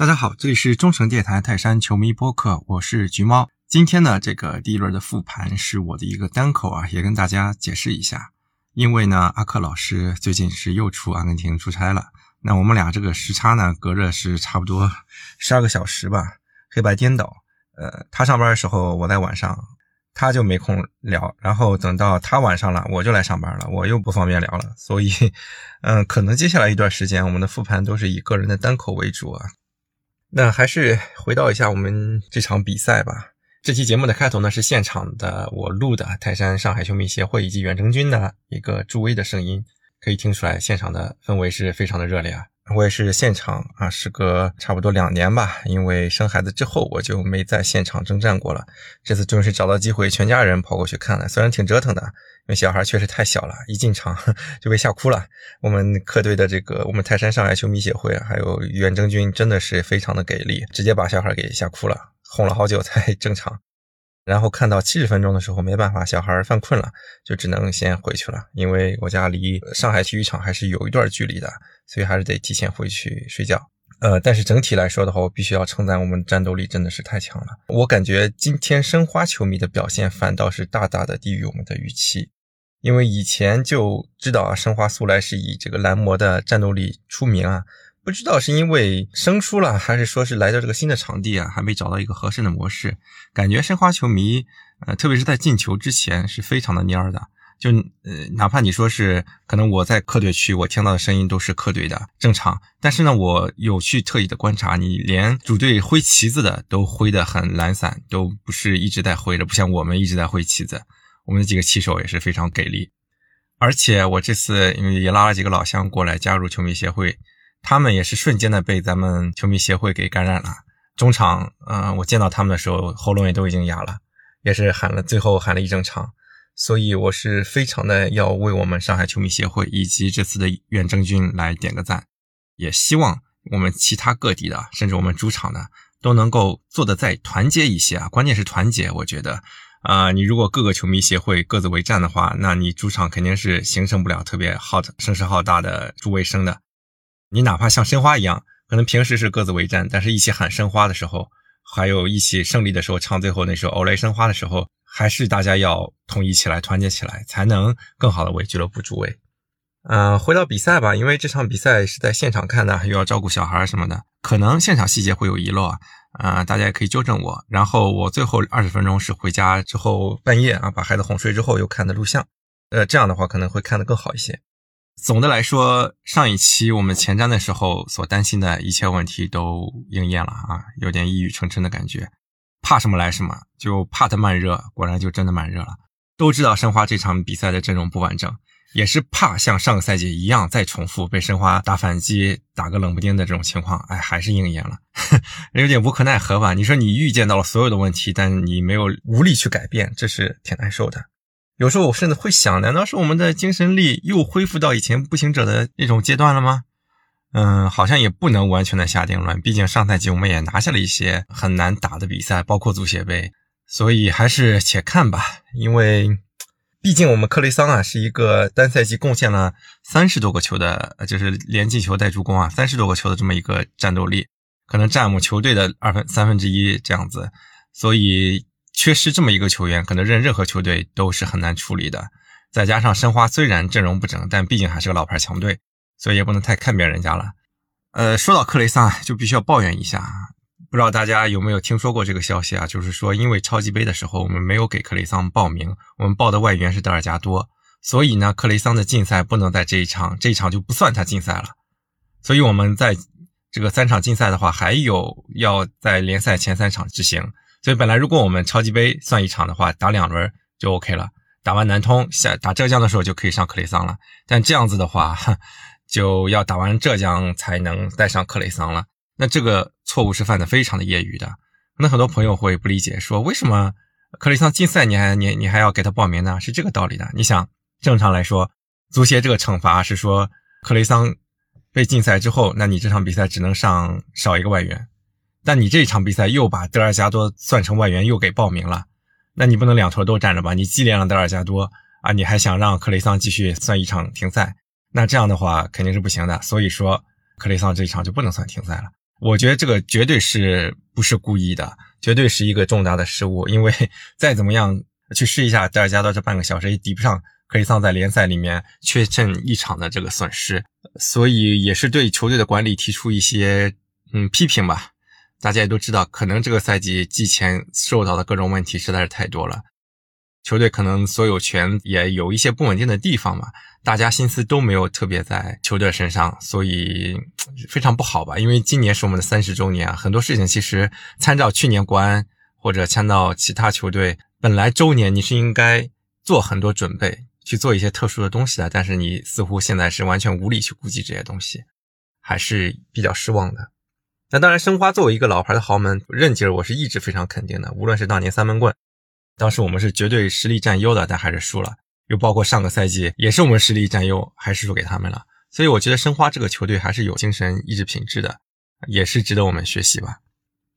大家好，这里是中诚电台泰山球迷播客，我是橘猫。今天呢，这个第一轮的复盘是我的一个单口啊，也跟大家解释一下。因为呢，阿克老师最近是又出阿根廷出差了，那我们俩这个时差呢，隔着是差不多十二个小时吧，黑白颠倒。呃，他上班的时候我在晚上，他就没空聊，然后等到他晚上了，我就来上班了，我又不方便聊了，所以，嗯，可能接下来一段时间我们的复盘都是以个人的单口为主啊。那还是回到一下我们这场比赛吧。这期节目的开头呢是现场的我录的泰山上海球迷协会以及远征军的一个助威的声音，可以听出来现场的氛围是非常的热烈啊。我也是现场啊，时隔差不多两年吧，因为生孩子之后我就没在现场征战过了。这次终于是找到机会，全家人跑过去看了，虽然挺折腾的，因为小孩确实太小了，一进场 就被吓哭了。我们客队的这个我们泰山上海球迷协会还有远征军真的是非常的给力，直接把小孩给吓哭了，哄了好久才 正常。然后看到七十分钟的时候，没办法，小孩犯困了，就只能先回去了。因为我家离上海体育场还是有一段距离的，所以还是得提前回去睡觉。呃，但是整体来说的话，我必须要称赞我们战斗力真的是太强了。我感觉今天申花球迷的表现反倒是大大的低于我们的预期，因为以前就知道啊，申花素来是以这个蓝魔的战斗力出名啊。不知道是因为生疏了，还是说是来到这个新的场地啊，还没找到一个合适的模式。感觉申花球迷，呃，特别是在进球之前是非常的蔫儿的。就呃，哪怕你说是可能我在客队区，我听到的声音都是客队的正常。但是呢，我有去特意的观察，你连主队挥旗子的都挥得很懒散，都不是一直在挥的，不像我们一直在挥旗子。我们的几个旗手也是非常给力。而且我这次因为也拉了几个老乡过来加入球迷协会。他们也是瞬间的被咱们球迷协会给感染了。中场，嗯，我见到他们的时候，喉咙也都已经哑了，也是喊了，最后喊了一整场。所以我是非常的要为我们上海球迷协会以及这次的远征军来点个赞，也希望我们其他各地的，甚至我们主场的，都能够做的再团结一些啊！关键是团结，我觉得，啊，你如果各个球迷协会各自为战的话，那你主场肯定是形成不了特别好的声势浩大的助威声的。你哪怕像申花一样，可能平时是各自为战，但是一起喊申花的时候，还有一起胜利的时候，唱最后那首《欧莱申花》的时候，还是大家要统一起来、团结起来，才能更好的为俱乐部助威。嗯，回到比赛吧，因为这场比赛是在现场看的，又要照顾小孩什么的，可能现场细节会有遗漏啊。啊，大家也可以纠正我。然后我最后二十分钟是回家之后半夜啊，把孩子哄睡之后又看的录像，呃，这样的话可能会看得更好一些。总的来说，上一期我们前瞻的时候所担心的一切问题都应验了啊，有点一语成谶的感觉。怕什么来什么，就怕它慢热，果然就真的慢热了。都知道申花这场比赛的阵容不完整，也是怕像上个赛季一样再重复被申花打反击、打个冷不丁的这种情况，哎，还是应验了，有点无可奈何吧？你说你预见到了所有的问题，但你没有无力去改变，这是挺难受的。有时候我甚至会想，难道是我们的精神力又恢复到以前步行者的那种阶段了吗？嗯，好像也不能完全的下定论，毕竟上赛季我们也拿下了一些很难打的比赛，包括足协杯，所以还是且看吧。因为毕竟我们克雷桑啊是一个单赛季贡献了三十多个球的，就是连进球带助攻啊，三十多个球的这么一个战斗力，可能占我们球队的二分三分之一这样子，所以。缺失这么一个球员，可能任任何球队都是很难处理的。再加上申花虽然阵容不整，但毕竟还是个老牌强队，所以也不能太看扁人家了。呃，说到克雷桑，就必须要抱怨一下，不知道大家有没有听说过这个消息啊？就是说，因为超级杯的时候我们没有给克雷桑报名，我们报的外援是德尔加多，所以呢，克雷桑的禁赛不能在这一场，这一场就不算他禁赛了。所以我们在这个三场竞赛的话，还有要在联赛前三场执行。所以本来如果我们超级杯算一场的话，打两轮就 OK 了。打完南通下打浙江的时候就可以上克雷桑了。但这样子的话，就要打完浙江才能带上克雷桑了。那这个错误是犯的非常的业余的。那很多朋友会不理解，说为什么克雷桑竞赛你还你你还要给他报名呢？是这个道理的。你想，正常来说，足协这个惩罚是说克雷桑被禁赛之后，那你这场比赛只能上少一个外援。但你这一场比赛又把德尔加多算成外援，又给报名了，那你不能两头都占着吧？你既连了德尔加多啊，你还想让克雷桑继续算一场停赛？那这样的话肯定是不行的。所以说，克雷桑这一场就不能算停赛了。我觉得这个绝对是不是故意的，绝对是一个重大的失误。因为 再怎么样去试一下，德尔加多这半个小时也抵不上克雷桑在联赛里面缺阵一场的这个损失，所以也是对球队的管理提出一些嗯批评吧。大家也都知道，可能这个赛季季前受到的各种问题实在是太多了。球队可能所有权也有一些不稳定的地方嘛，大家心思都没有特别在球队身上，所以非常不好吧。因为今年是我们的三十周年啊，很多事情其实参照去年国安或者参照其他球队，本来周年你是应该做很多准备，去做一些特殊的东西的，但是你似乎现在是完全无力去估计这些东西，还是比较失望的。那当然，申花作为一个老牌的豪门，韧劲儿我是一直非常肯定的，无论是当年三闷棍。当时我们是绝对实力占优的，但还是输了。又包括上个赛季，也是我们实力占优，还是输给他们了。所以我觉得申花这个球队还是有精神意志品质的，也是值得我们学习吧。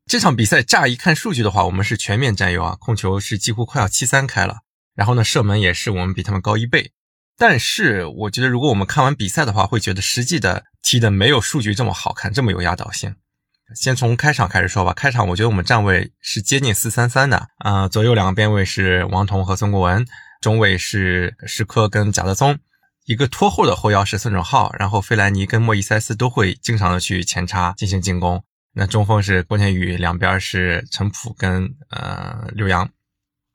这场比赛乍一看数据的话，我们是全面占优啊，控球是几乎快要七三开了，然后呢，射门也是我们比他们高一倍。但是我觉得，如果我们看完比赛的话，会觉得实际的踢的没有数据这么好看，这么有压倒性。先从开场开始说吧。开场我觉得我们站位是接近四三三的，啊，左右两个边位是王彤和孙国文，中卫是石科跟贾德松，一个拖后的后腰是孙准浩，然后费莱尼跟莫伊塞斯都会经常的去前插进行进攻。那中锋是郭天宇，两边是陈普跟呃刘洋。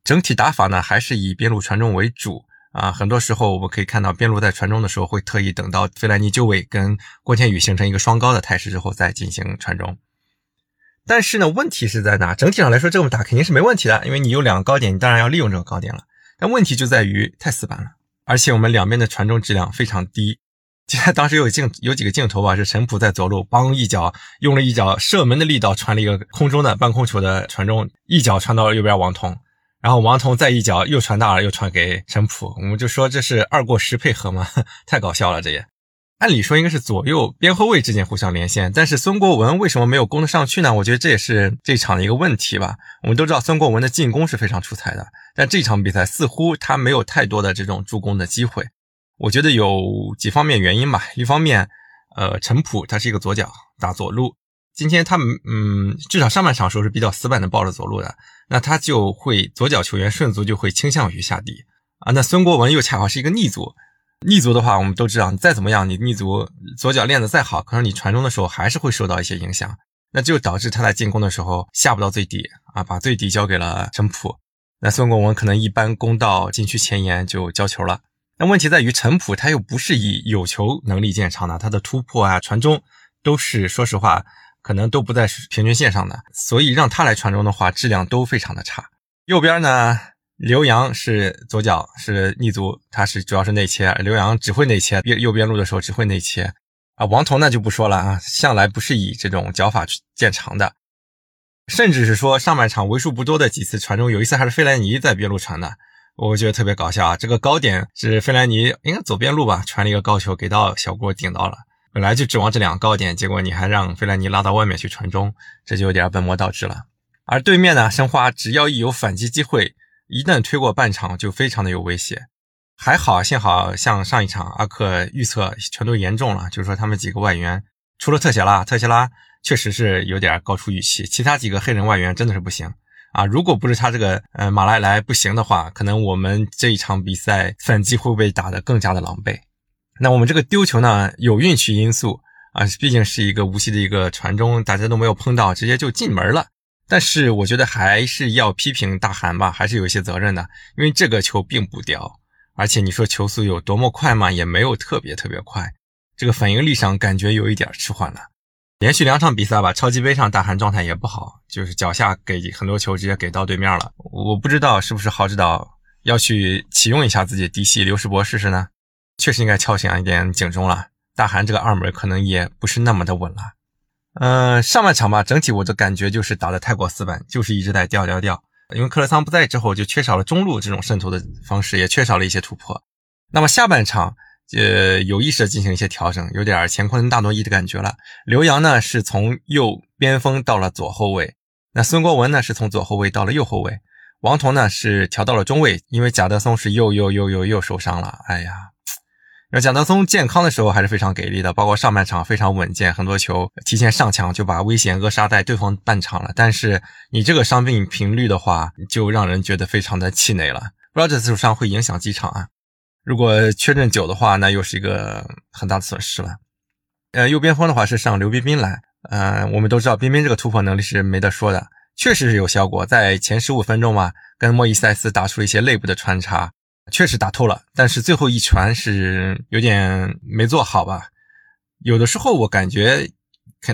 整体打法呢还是以边路传中为主啊，很多时候我们可以看到边路在传中的时候会特意等到费莱尼就位跟郭天宇形成一个双高的态势之后再进行传中。但是呢，问题是在哪？整体上来说，这么打肯定是没问题的，因为你有两个高点，你当然要利用这个高点了。但问题就在于太死板了，而且我们两边的传中质量非常低。记得当时有镜有几个镜头吧，是陈普在走路，帮一脚用了一脚射门的力道传了一个空中的半空球的传中，一脚传到了右边王彤，然后王彤再一脚又传大了，又传给陈普，我们就说这是二过十配合吗？太搞笑了，这也。按理说应该是左右边后卫之间互相连线，但是孙国文为什么没有攻得上去呢？我觉得这也是这场的一个问题吧。我们都知道孙国文的进攻是非常出彩的，但这场比赛似乎他没有太多的这种助攻的机会。我觉得有几方面原因吧。一方面，呃，陈普他是一个左脚打左路，今天他嗯，至少上半场时候是比较死板的抱着左路的，那他就会左脚球员顺足就会倾向于下底啊。那孙国文又恰好是一个逆足。逆足的话，我们都知道，你再怎么样，你逆足左脚练得再好，可能你传中的时候还是会受到一些影响，那就导致他在进攻的时候下不到最底啊，把最底交给了陈普。那孙国文可能一般攻到禁区前沿就交球了。那问题在于陈普他又不是以有球能力见长的，他的突破啊、传中都是说实话可能都不在平均线上的，所以让他来传中的话，质量都非常的差。右边呢？刘洋是左脚是逆足，他是主要是内切。刘洋只会内切，边右边路的时候只会内切啊。王彤那就不说了啊，向来不是以这种脚法去见长的，甚至是说上半场为数不多的几次传中，有一次还是费莱尼在边路传的，我觉得特别搞笑啊。这个高点是费莱尼应该走边路吧，传了一个高球给到小郭顶到了，本来就指望这两个高点，结果你还让费莱尼拉到外面去传中，这就有点本末倒置了。而对面呢，申花只要一有反击机会。一旦推过半场，就非常的有威胁。还好，幸好像上一场阿克预测全都严重了，就是说他们几个外援，除了特谢拉，特谢拉确实是有点高出预期，其他几个黑人外援真的是不行啊！如果不是他这个呃马莱莱不行的话，可能我们这一场比赛反击会被打得更加的狼狈。那我们这个丢球呢，有运气因素啊，毕竟是一个无锡的一个传中，大家都没有碰到，直接就进门了。但是我觉得还是要批评大韩吧，还是有一些责任的，因为这个球并不刁，而且你说球速有多么快嘛，也没有特别特别快，这个反应力上感觉有一点迟缓了。连续两场比赛吧，超级杯上大韩状态也不好，就是脚下给很多球直接给到对面了。我不知道是不是郝指导要去启用一下自己嫡系刘世博试试呢？确实应该敲响一点警钟了，大韩这个二门可能也不是那么的稳了。嗯，上半场吧，整体我的感觉就是打得太过死板，就是一直在掉掉掉。因为克勒桑不在之后，就缺少了中路这种渗透的方式，也缺少了一些突破。那么下半场，呃，有意识的进行一些调整，有点乾坤大挪移的感觉了。刘洋呢是从右边锋到了左后卫，那孙国文呢是从左后卫到了右后卫，王彤呢是调到了中卫，因为贾德松是又又又又又受伤了。哎呀，那蒋德松健康的时候还是非常给力的，包括上半场非常稳健，很多球提前上抢就把危险扼杀在对方半场了。但是你这个伤病频率的话，就让人觉得非常的气馁了。不知道这次受伤会影响几场啊？如果确诊久的话，那又是一个很大的损失了。呃，右边锋的话是上刘彬彬来，呃，我们都知道彬彬这个突破能力是没得说的，确实是有效果，在前十五分钟嘛，跟莫伊塞斯打出了一些内部的穿插。确实打透了，但是最后一传是有点没做好吧？有的时候我感觉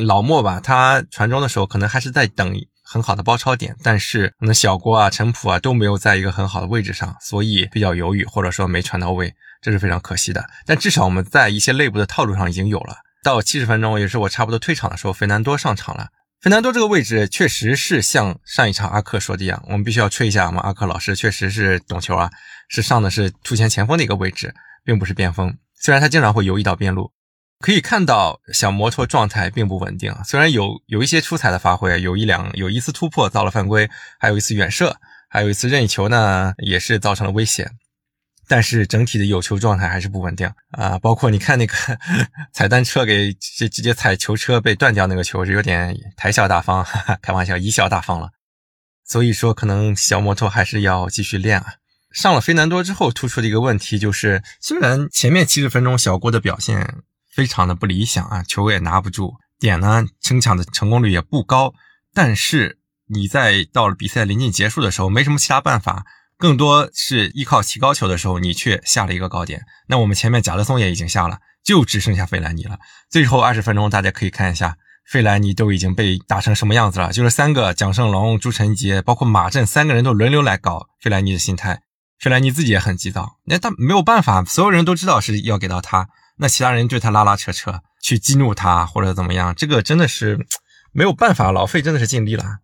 老莫吧，他传中的时候可能还是在等很好的包抄点，但是可能小郭啊、陈普啊都没有在一个很好的位置上，所以比较犹豫，或者说没传到位，这是非常可惜的。但至少我们在一些内部的套路上已经有了。到七十分钟，也是我差不多退场的时候，费南多上场了。费南多这个位置确实是像上一场阿克说的一样，我们必须要吹一下我们阿克老师确实是懂球啊。是上的是突前前锋的一个位置，并不是边锋。虽然他经常会游移到边路，可以看到小摩托状态并不稳定。虽然有有一些出彩的发挥，有一两有一次突破造了犯规，还有一次远射，还有一次任意球呢，也是造成了危险。但是整体的有球状态还是不稳定啊。包括你看那个 踩单车给直直接踩球车被断掉那个球，是有点贻笑大方，哈 哈开玩笑贻笑大方了。所以说，可能小摩托还是要继续练啊。上了费南多之后，突出的一个问题就是，虽然前面七十分钟小郭的表现非常的不理想啊，球也拿不住，点呢争抢的成功率也不高，但是你在到了比赛临近结束的时候，没什么其他办法，更多是依靠起高球的时候，你却下了一个高点。那我们前面贾德松也已经下了，就只剩下费兰尼了。最后二十分钟，大家可以看一下，费兰尼都已经被打成什么样子了，就是三个蒋胜龙、朱晨杰，包括马震三个人都轮流来搞费兰尼的心态。费兰尼自己也很急躁，那他没有办法，所有人都知道是要给到他，那其他人对他拉拉扯扯，去激怒他或者怎么样，这个真的是没有办法，老费真的是尽力了。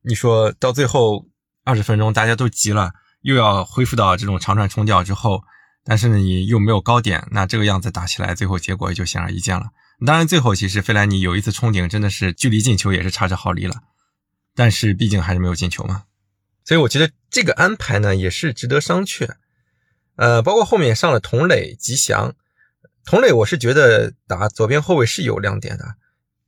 你说到最后二十分钟，大家都急了，又要恢复到这种长传冲吊之后，但是呢你又没有高点，那这个样子打起来，最后结果也就显而易见了。当然最后其实费兰尼有一次冲顶，真的是距离进球也是差之毫厘了，但是毕竟还是没有进球嘛。所以我觉得这个安排呢也是值得商榷，呃，包括后面上了童磊、吉祥，童磊我是觉得打左边后卫是有亮点的，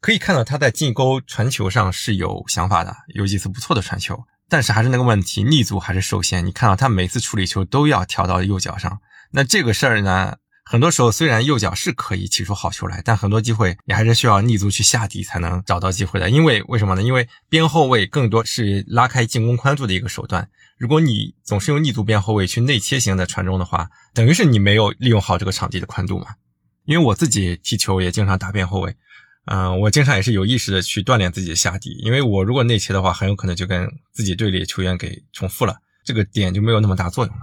可以看到他在进攻传球上是有想法的，有几次不错的传球，但是还是那个问题，立足还是受限。你看到他每次处理球都要调到右脚上，那这个事儿呢？很多时候，虽然右脚是可以起出好球来，但很多机会你还是需要逆足去下底才能找到机会的。因为为什么呢？因为边后卫更多是拉开进攻宽度的一个手段。如果你总是用逆足边后卫去内切型的传中的话，等于是你没有利用好这个场地的宽度嘛。因为我自己踢球也经常打边后卫，嗯，我经常也是有意识的去锻炼自己的下底。因为我如果内切的话，很有可能就跟自己队里球员给重复了，这个点就没有那么大作用了。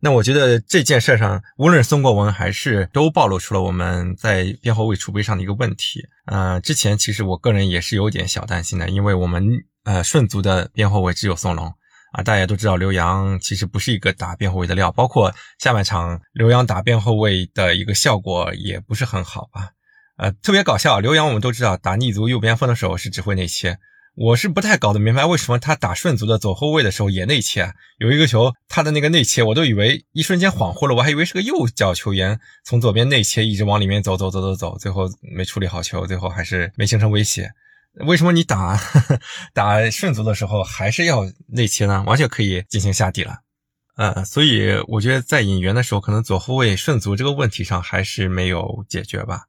那我觉得这件事上，无论是宋国文还是都暴露出了我们在边后卫储备上的一个问题。呃，之前其实我个人也是有点小担心的，因为我们呃顺足的边后卫只有宋龙啊，大家都知道刘洋其实不是一个打边后卫的料，包括下半场刘洋打边后卫的一个效果也不是很好吧。呃，特别搞笑，刘洋我们都知道打逆足右边锋的时候是只会内切。我是不太搞得明白，为什么他打顺足的左后卫的时候也内切？有一个球，他的那个内切，我都以为一瞬间恍惚了，我还以为是个右脚球员从左边内切，一直往里面走走走走走，最后没处理好球，最后还是没形成威胁。为什么你打 打顺足的时候还是要内切呢？完全可以进行下底了。呃，所以我觉得在引援的时候，可能左后卫顺足这个问题上还是没有解决吧。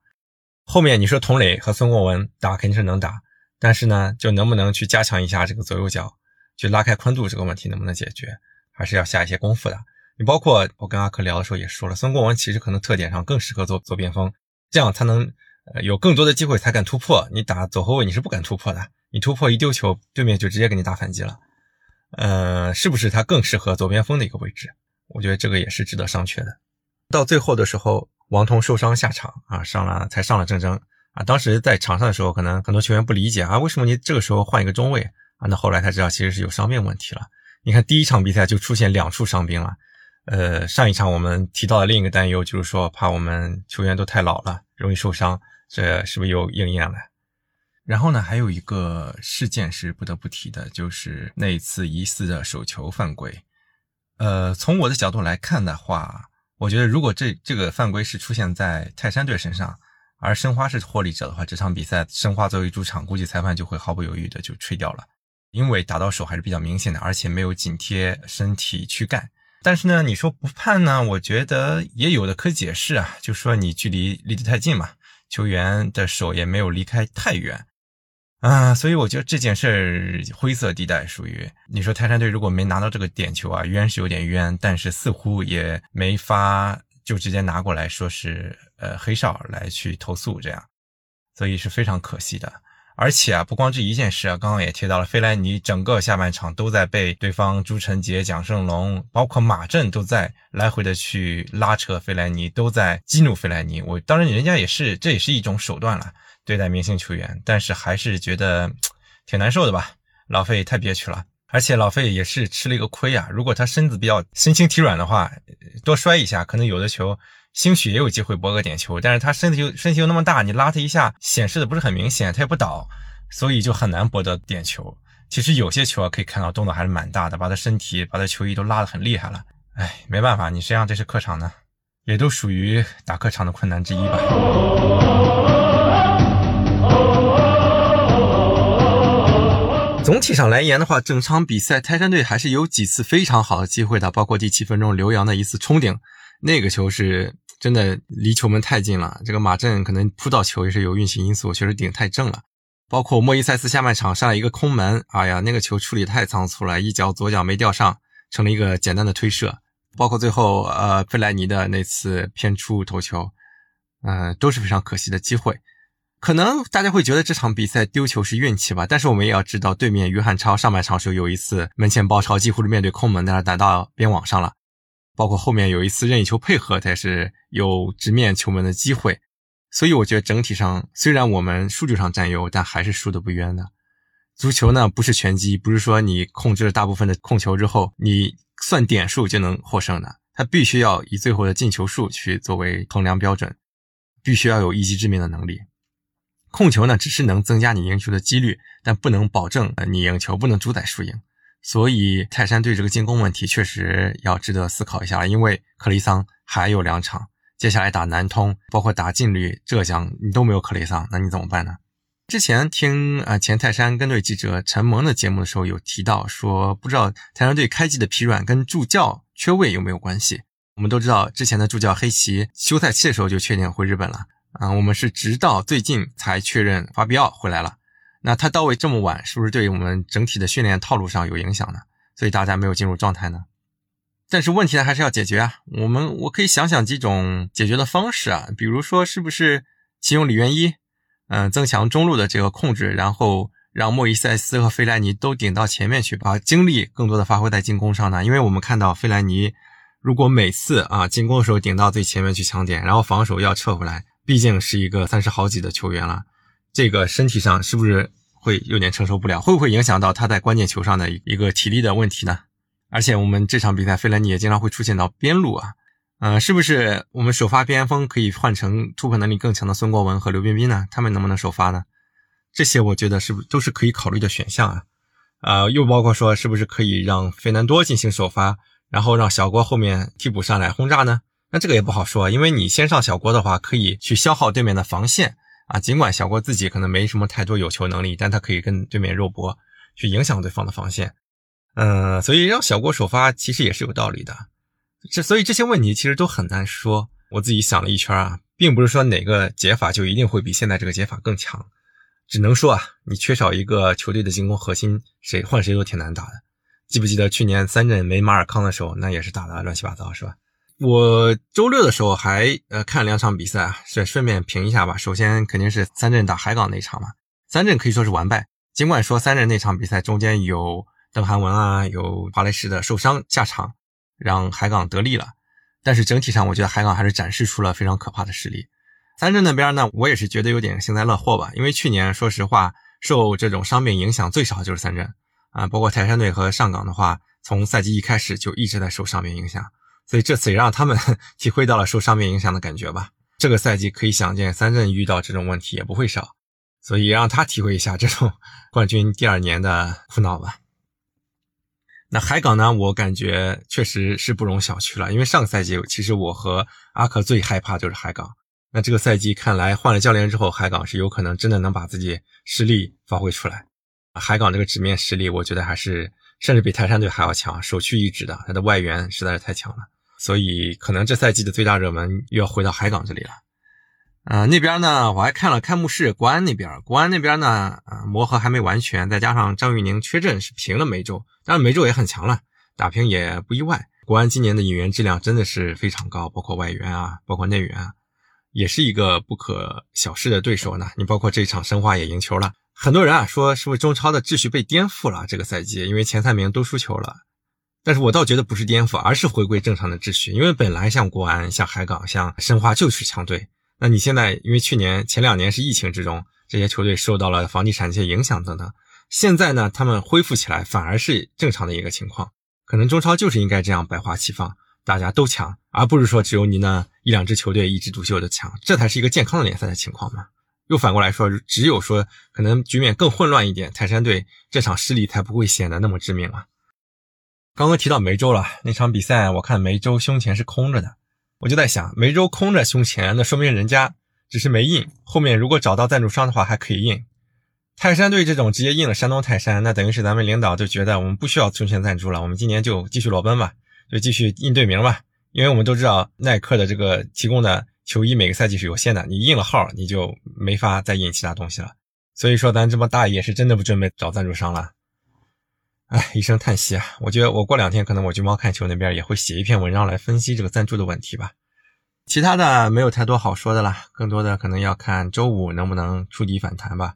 后面你说童磊和孙国文打肯定是能打。但是呢，就能不能去加强一下这个左右脚，去拉开宽度这个问题能不能解决，还是要下一些功夫的。你包括我跟阿克聊的时候也说了，孙国文其实可能特点上更适合做左边锋，这样才能有更多的机会才敢突破。你打左后卫你是不敢突破的，你突破一丢球，对面就直接给你打反击了。呃，是不是他更适合左边锋的一个位置？我觉得这个也是值得商榷的。到最后的时候，王彤受伤下场啊，上了才上了郑铮。啊，当时在场上的时候，可能很多球员不理解啊，为什么你这个时候换一个中卫啊？那后来才知道，其实是有伤病问题了。你看第一场比赛就出现两处伤兵了。呃，上一场我们提到的另一个担忧就是说，怕我们球员都太老了，容易受伤，这是不是又应验了？然后呢，还有一个事件是不得不提的，就是那一次疑似的手球犯规。呃，从我的角度来看的话。我觉得如果这这个犯规是出现在泰山队身上，而申花是获利者的话，这场比赛申花作为主场，估计裁判就会毫不犹豫的就吹掉了，因为打到手还是比较明显的，而且没有紧贴身体躯干。但是呢，你说不判呢？我觉得也有的可解释啊，就说你距离离得太近嘛，球员的手也没有离开太远。啊，所以我觉得这件事灰色地带属于你说泰山队如果没拿到这个点球啊，冤是有点冤，但是似乎也没发就直接拿过来说是呃黑哨来去投诉这样，所以是非常可惜的。而且啊，不光这一件事啊，刚刚也提到了，费莱尼整个下半场都在被对方朱晨杰、蒋胜龙，包括马震都在来回的去拉扯费莱尼，都在激怒费莱尼。我当然人家也是，这也是一种手段了。对待明星球员，但是还是觉得挺难受的吧？老费太憋屈了，而且老费也是吃了一个亏啊。如果他身子比较身轻体软的话，多摔一下，可能有的球兴许也有机会博个点球。但是他身体又身体又那么大，你拉他一下显示的不是很明显，他也不倒，所以就很难博得点球。其实有些球啊，可以看到动作还是蛮大的，把他身体、把他球衣都拉得很厉害了。哎，没办法，你身上这是客场呢？也都属于打客场的困难之一吧。总体上来言的话，整场比赛泰山队还是有几次非常好的机会的，包括第七分钟刘洋的一次冲顶，那个球是真的离球门太近了，这个马震可能扑到球也是有运气因素，确实顶太正了。包括莫伊塞斯下半场上来一个空门，哎呀，那个球处理太仓促了，一脚左脚没吊上，成了一个简单的推射。包括最后呃费莱尼的那次偏出头球，呃都是非常可惜的机会。可能大家会觉得这场比赛丢球是运气吧，但是我们也要知道，对面于汉超上半场时候有一次门前包抄，几乎是面对空门，但是打到边网上了。包括后面有一次任意球配合，他也是有直面球门的机会。所以我觉得整体上，虽然我们数据上占优，但还是输的不冤的。足球呢不是拳击，不是说你控制了大部分的控球之后，你算点数就能获胜的。它必须要以最后的进球数去作为衡量标准，必须要有一击致命的能力。控球呢，只是能增加你赢球的几率，但不能保证你赢球，不能主宰输赢。所以泰山队这个进攻问题确实要值得思考一下，因为克雷桑还有两场，接下来打南通，包括打劲旅、浙江，你都没有克雷桑，那你怎么办呢？之前听啊前泰山跟队记者陈萌的节目的时候有提到说，不知道泰山队开季的疲软跟助教缺位有没有关系？我们都知道之前的助教黑旗休赛期的时候就确定回日本了。啊，我们是直到最近才确认法比奥回来了。那他到位这么晚，是不是对我们整体的训练套路上有影响呢？所以大家没有进入状态呢？但是问题呢还是要解决啊。我们我可以想想几种解决的方式啊，比如说是不是启用李元一，嗯，增强中路的这个控制，然后让莫伊塞斯和费莱尼都顶到前面去，把精力更多的发挥在进攻上呢？因为我们看到费莱尼如果每次啊进攻的时候顶到最前面去抢点，然后防守要撤回来。毕竟是一个三十好几的球员了，这个身体上是不是会有点承受不了？会不会影响到他在关键球上的一个体力的问题呢？而且我们这场比赛，费兰尼也经常会出现到边路啊，嗯，是不是我们首发边锋可以换成突破能力更强的孙国文和刘彬彬呢？他们能不能首发呢？这些我觉得是不是都是可以考虑的选项啊？呃，又包括说是不是可以让费南多进行首发，然后让小郭后面替补上来轰炸呢？那这个也不好说，因为你先上小郭的话，可以去消耗对面的防线啊。尽管小郭自己可能没什么太多有球能力，但他可以跟对面肉搏，去影响对方的防线。嗯，所以让小郭首发其实也是有道理的。这所以这些问题其实都很难说。我自己想了一圈啊，并不是说哪个解法就一定会比现在这个解法更强，只能说啊，你缺少一个球队的进攻核心，谁换谁都挺难打的。记不记得去年三镇没马尔康的时候，那也是打的乱七八糟，是吧？我周六的时候还呃看两场比赛啊，顺顺便评一下吧。首先肯定是三镇打海港那场嘛，三镇可以说是完败。尽管说三镇那场比赛中间有邓涵文啊，有华莱士的受伤下场，让海港得利了，但是整体上我觉得海港还是展示出了非常可怕的实力。三镇那边呢，我也是觉得有点幸灾乐祸吧，因为去年说实话受这种伤病影响最少就是三镇啊，包括泰山队和上港的话，从赛季一开始就一直在受伤病影响。所以这次也让他们 体会到了受伤病影响的感觉吧。这个赛季可以想见，三镇遇到这种问题也不会少，所以让他体会一下这种 冠军第二年的苦恼吧。那海港呢？我感觉确实是不容小觑了，因为上个赛季其实我和阿克最害怕就是海港。那这个赛季看来换了教练之后，海港是有可能真的能把自己实力发挥出来。海港这个纸面实力，我觉得还是甚至比泰山队还要强，首屈一指的。他的外援实在是太强了，所以可能这赛季的最大热门又要回到海港这里了。呃，那边呢，我还看了开幕式，国安那边，国安那边呢，呃，磨合还没完全，再加上张玉宁缺阵，是平了梅州。当然梅州也很强了，打平也不意外。国安今年的引援质量真的是非常高，包括外援啊，包括内援，啊，也是一个不可小视的对手呢。你包括这场申花也赢球了，很多人啊说是不是中超的秩序被颠覆了？这个赛季因为前三名都输球了，但是我倒觉得不是颠覆，而是回归正常的秩序。因为本来像国安、像海港、像申花就是强队。那你现在因为去年前两年是疫情之中，这些球队受到了房地产一些影响等等，现在呢他们恢复起来反而是正常的一个情况。可能中超就是应该这样百花齐放，大家都强，而不是说只有你那一两支球队一枝独秀的强，这才是一个健康的联赛的情况嘛。又反过来说，只有说可能局面更混乱一点，泰山队这场失利才不会显得那么致命啊。刚刚提到梅州了，那场比赛我看梅州胸前是空着的。我就在想，梅州空着胸前，那说明人家只是没印，后面如果找到赞助商的话，还可以印。泰山队这种直接印了山东泰山，那等于是咱们领导就觉得我们不需要胸前赞助了，我们今年就继续裸奔吧，就继续印队名吧。因为我们都知道耐克的这个提供的球衣每个赛季是有限的，你印了号，你就没法再印其他东西了。所以说，咱这么大爷是真的不准备找赞助商了。哎，一声叹息啊！我觉得我过两天可能我去猫看球那边也会写一篇文章来分析这个赞助的问题吧。其他的没有太多好说的了，更多的可能要看周五能不能触底反弹吧。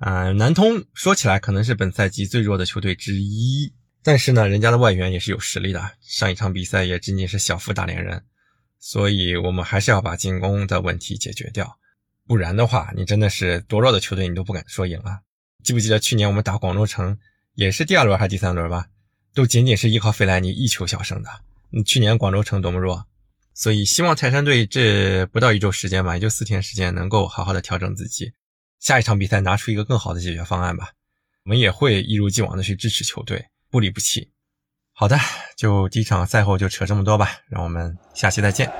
嗯，南通说起来可能是本赛季最弱的球队之一，但是呢，人家的外援也是有实力的，上一场比赛也仅仅是小负大连人，所以我们还是要把进攻的问题解决掉，不然的话，你真的是多弱的球队你都不敢说赢了。记不记得去年我们打广州城？也是第二轮还是第三轮吧，都仅仅是依靠费莱尼一球小胜的。嗯，去年广州城多么弱，所以希望泰山队这不到一周时间吧，也就四天时间，能够好好的调整自己，下一场比赛拿出一个更好的解决方案吧。我们也会一如既往的去支持球队，不离不弃。好的，就第一场赛后就扯这么多吧，让我们下期再见。